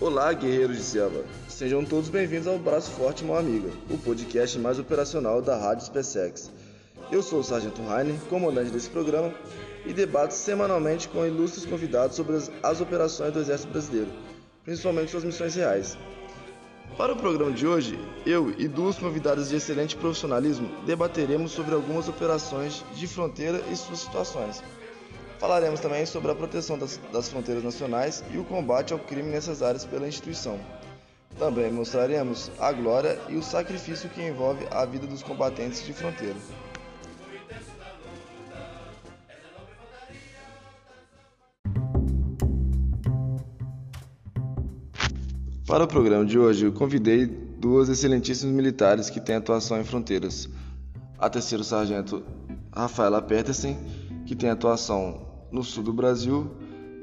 Olá, guerreiros de selva. Sejam todos bem-vindos ao Braço Forte Mão Amiga, o podcast mais operacional da Rádio SpaceX. Eu sou o Sargento Rainer, comandante desse programa, e debato semanalmente com ilustres convidados sobre as, as operações do Exército Brasileiro, principalmente suas missões reais. Para o programa de hoje, eu e duas convidadas de excelente profissionalismo debateremos sobre algumas operações de fronteira e suas situações. Falaremos também sobre a proteção das, das, fronteiras nacionais e o combate ao crime nessas áreas pela instituição. Também mostraremos a glória e o sacrifício que envolve a vida dos combatentes de fronteira. Para o programa de hoje, eu convidei duas excelentíssimas militares que têm atuação em fronteiras. A terceiro sargento Rafaela Petersen, que tem atuação no sul do Brasil,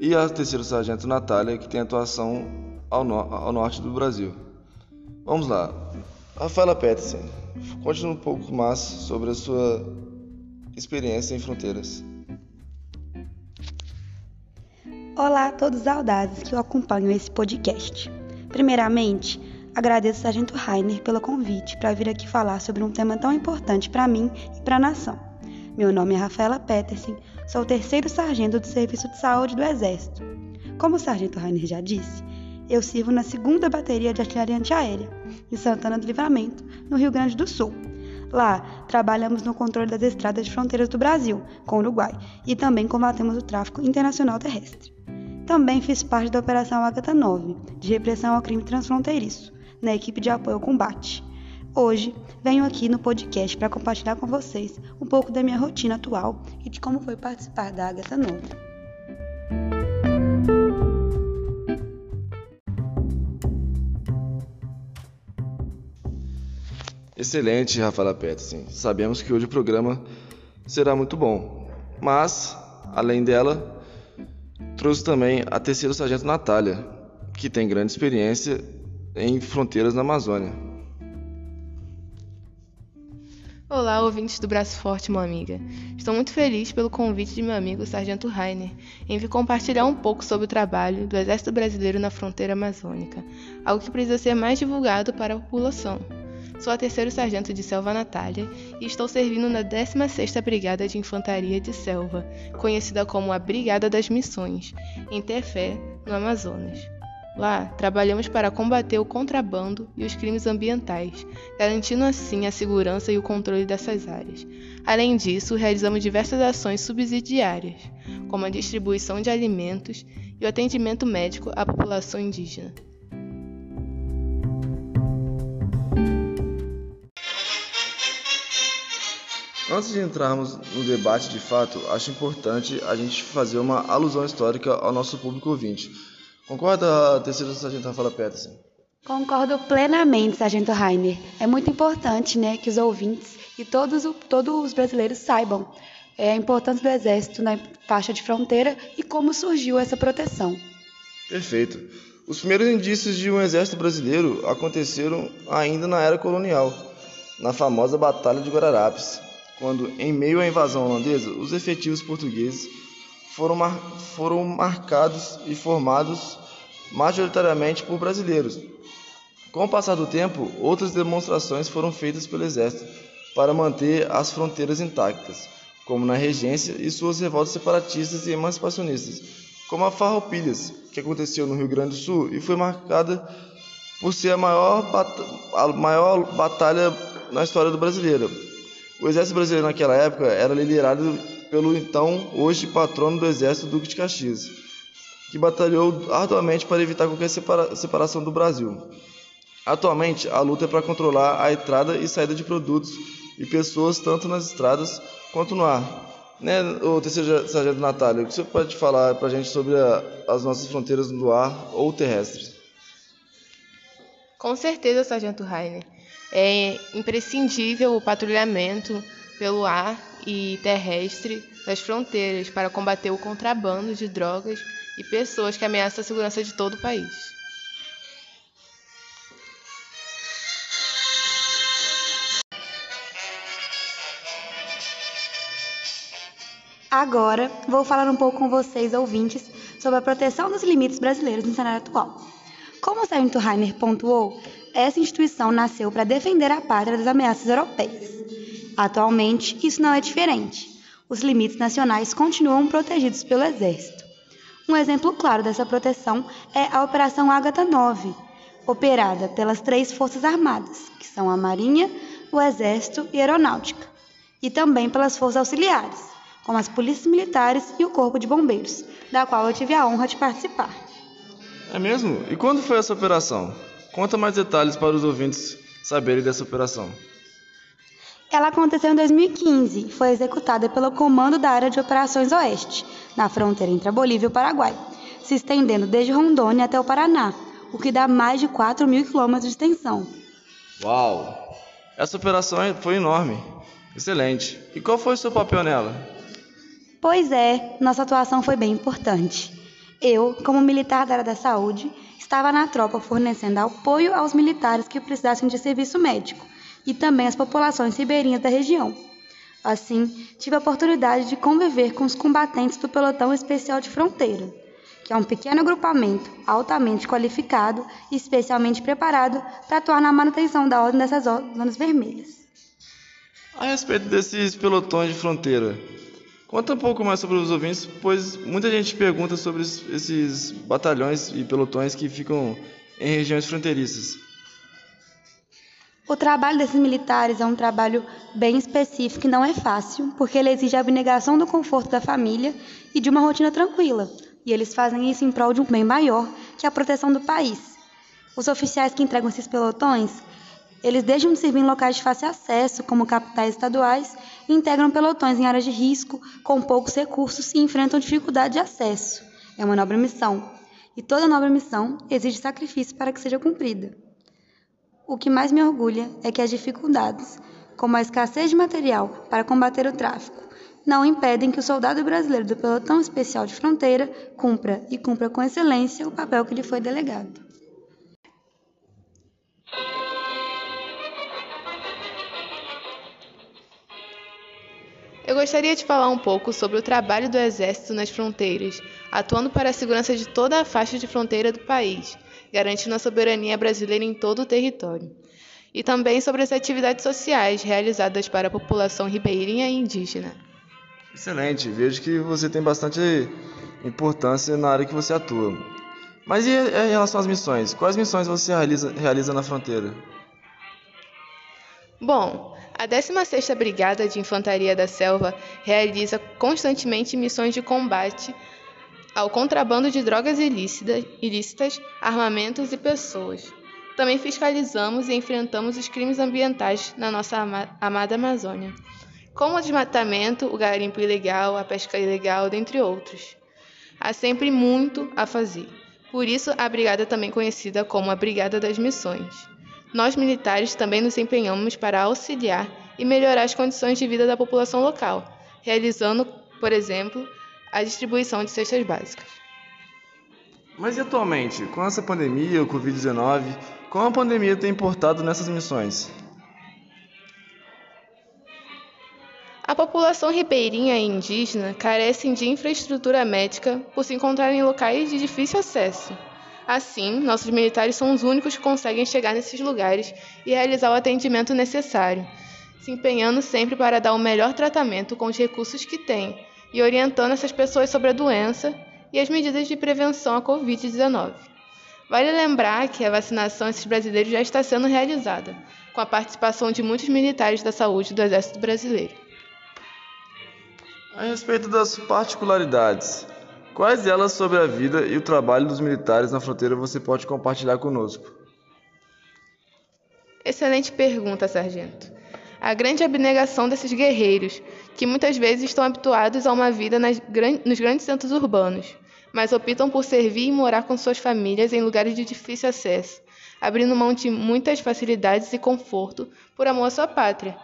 e a terceiro sargento Natália, que tem atuação ao, no ao norte do Brasil. Vamos lá. Rafaela Petersen, conte um pouco mais sobre a sua experiência em fronteiras. Olá a todos os audazes que acompanham esse podcast. Primeiramente, agradeço ao Sargento Rainer pelo convite para vir aqui falar sobre um tema tão importante para mim e para a nação. Meu nome é Rafaela Petersen, sou o terceiro sargento do Serviço de Saúde do Exército. Como o Sargento Rainer já disse, eu sirvo na segunda bateria de artilharia antiaérea, em Santana do Livramento, no Rio Grande do Sul. Lá, trabalhamos no controle das estradas de fronteiras do Brasil, com o Uruguai, e também combatemos o tráfico internacional terrestre. Também fiz parte da Operação Agatha 9, de repressão ao crime transfronteiriço, na equipe de apoio ao combate. Hoje, venho aqui no podcast para compartilhar com vocês um pouco da minha rotina atual e de como foi participar da Agatha 9. Excelente, Rafaela Peterson. Sabemos que hoje o programa será muito bom. Mas, além dela, Trouxe também a terceira sargento Natália, que tem grande experiência em fronteiras na Amazônia. Olá, ouvintes do Braço Forte, uma amiga. Estou muito feliz pelo convite de meu amigo Sargento Rainer em vir compartilhar um pouco sobre o trabalho do Exército Brasileiro na fronteira amazônica, algo que precisa ser mais divulgado para a população. Sou a terceiro sargento de Selva Natália e estou servindo na 16ª Brigada de Infantaria de Selva, conhecida como a Brigada das Missões, em Tefé, no Amazonas. Lá, trabalhamos para combater o contrabando e os crimes ambientais, garantindo assim a segurança e o controle dessas áreas. Além disso, realizamos diversas ações subsidiárias, como a distribuição de alimentos e o atendimento médico à população indígena. Antes de entrarmos no debate de fato, acho importante a gente fazer uma alusão histórica ao nosso público ouvinte. Concorda, terceira sargento Rafaela Peterson? Concordo plenamente, sargento Rainer. É muito importante né, que os ouvintes e todos, todos os brasileiros saibam é, a importância do Exército na faixa de fronteira e como surgiu essa proteção. Perfeito. Os primeiros indícios de um exército brasileiro aconteceram ainda na era colonial, na famosa Batalha de Guararapes, quando, em meio à invasão holandesa, os efetivos portugueses foram, mar foram marcados e formados majoritariamente por brasileiros. Com o passar do tempo, outras demonstrações foram feitas pelo Exército para manter as fronteiras intactas, como na regência e suas revoltas separatistas e emancipacionistas, como a Farroupilhas, que aconteceu no Rio Grande do Sul e foi marcada por ser a maior, a maior batalha na história do brasileira, o exército brasileiro naquela época era liderado pelo então, hoje patrono do exército Duque de Caxias, que batalhou arduamente para evitar qualquer separa separação do Brasil. Atualmente, a luta é para controlar a entrada e saída de produtos e pessoas tanto nas estradas quanto no ar. Né, o terceiro sargento Natália, o que você pode falar para a gente sobre a, as nossas fronteiras no ar ou terrestres? Com certeza, sargento Rainer. É imprescindível o patrulhamento pelo ar e terrestre das fronteiras para combater o contrabando de drogas e pessoas que ameaçam a segurança de todo o país. Agora, vou falar um pouco com vocês, ouvintes, sobre a proteção dos limites brasileiros no cenário atual. Como Sargento Rainer pontuou, essa instituição nasceu para defender a pátria das ameaças europeias. Atualmente, isso não é diferente. Os limites nacionais continuam protegidos pelo Exército. Um exemplo claro dessa proteção é a Operação Ágata 9, operada pelas três Forças Armadas, que são a Marinha, o Exército e a Aeronáutica, e também pelas Forças Auxiliares, como as Polícias Militares e o Corpo de Bombeiros, da qual eu tive a honra de participar. É mesmo? E quando foi essa operação? Conta mais detalhes para os ouvintes saberem dessa operação. Ela aconteceu em 2015 e foi executada pelo Comando da Área de Operações Oeste, na fronteira entre a Bolívia e o Paraguai, se estendendo desde Rondônia até o Paraná, o que dá mais de 4 mil quilômetros de extensão. Uau! Essa operação foi enorme. Excelente. E qual foi o seu papel nela? Pois é, nossa atuação foi bem importante. Eu, como militar da área da saúde, estava na tropa fornecendo apoio aos militares que precisassem de serviço médico e também às populações ribeirinhas da região. Assim, tive a oportunidade de conviver com os combatentes do Pelotão Especial de Fronteira, que é um pequeno agrupamento altamente qualificado e especialmente preparado para atuar na manutenção da ordem dessas zonas vermelhas. A respeito desses pelotões de fronteira, conta um pouco mais sobre os ouvintes, pois muita gente pergunta sobre esses batalhões e pelotões que ficam em regiões fronteiriças. O trabalho desses militares é um trabalho bem específico e não é fácil, porque ele exige a abnegação do conforto da família e de uma rotina tranquila, e eles fazem isso em prol de um bem maior, que é a proteção do país. Os oficiais que entregam esses pelotões, eles deixam de servir em locais de fácil acesso, como capitais estaduais, e integram pelotões em áreas de risco, com poucos recursos e enfrentam dificuldade de acesso. É uma nobre missão, e toda nobre missão exige sacrifício para que seja cumprida. O que mais me orgulha é que as dificuldades, como a escassez de material para combater o tráfico, não impedem que o soldado brasileiro do Pelotão Especial de Fronteira cumpra e cumpra com excelência o papel que lhe foi delegado. Eu gostaria de falar um pouco sobre o trabalho do Exército nas fronteiras, atuando para a segurança de toda a faixa de fronteira do país garantindo a soberania brasileira em todo o território. E também sobre as atividades sociais realizadas para a população ribeirinha e indígena. Excelente, vejo que você tem bastante importância na área que você atua. Mas e em relação às missões? Quais missões você realiza, realiza na fronteira? Bom, a 16ª Brigada de Infantaria da Selva realiza constantemente missões de combate ao contrabando de drogas ilícitas, armamentos e pessoas. Também fiscalizamos e enfrentamos os crimes ambientais na nossa amada Amazônia, como o desmatamento, o garimpo ilegal, a pesca ilegal, dentre outros. Há sempre muito a fazer. Por isso, a brigada é também conhecida como a Brigada das Missões. Nós militares também nos empenhamos para auxiliar e melhorar as condições de vida da população local, realizando, por exemplo, a distribuição de cestas básicas. Mas e atualmente, com essa pandemia, o Covid-19, como a pandemia tem importado nessas missões? A população ribeirinha e indígena carecem de infraestrutura médica por se encontrar em locais de difícil acesso. Assim, nossos militares são os únicos que conseguem chegar nesses lugares e realizar o atendimento necessário, se empenhando sempre para dar o melhor tratamento com os recursos que têm, e orientando essas pessoas sobre a doença e as medidas de prevenção à Covid-19. Vale lembrar que a vacinação desses brasileiros já está sendo realizada, com a participação de muitos militares da saúde do Exército Brasileiro. A respeito das particularidades, quais delas sobre a vida e o trabalho dos militares na fronteira você pode compartilhar conosco? Excelente pergunta, sargento. A grande abnegação desses guerreiros, que muitas vezes estão habituados a uma vida nas, nos grandes centros urbanos, mas optam por servir e morar com suas famílias em lugares de difícil acesso, abrindo mão de muitas facilidades e conforto por amor à sua pátria.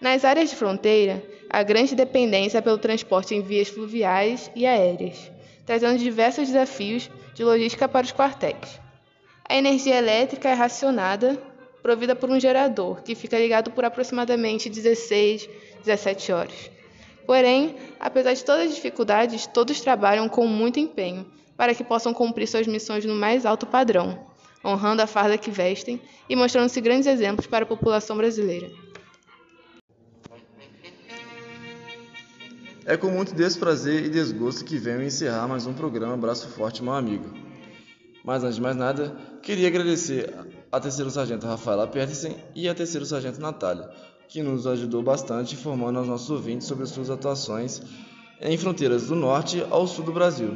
Nas áreas de fronteira, há grande dependência pelo transporte em vias fluviais e aéreas, trazendo diversos desafios de logística para os quartéis. A energia elétrica é racionada, provida por um gerador, que fica ligado por aproximadamente 16, 17 horas. Porém, apesar de todas as dificuldades, todos trabalham com muito empenho para que possam cumprir suas missões no mais alto padrão. honrando a farda que vestem e mostrando-se grandes exemplos para a população brasileira. É com muito desprazer e desgosto que venho encerrar mais um programa Braço Forte, meu amigo. Mas antes de mais nada, queria agradecer a terceiro sargento Rafaela Petersen e a terceiro sargento Natália, que nos ajudou bastante informando aos nossos ouvintes sobre as suas atuações em fronteiras do norte ao sul do Brasil.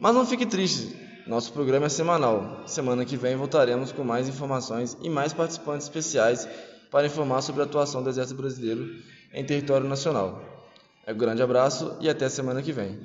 Mas não fique triste, nosso programa é semanal. Semana que vem voltaremos com mais informações e mais participantes especiais para informar sobre a atuação do Exército Brasileiro em território nacional. É um grande abraço e até semana que vem.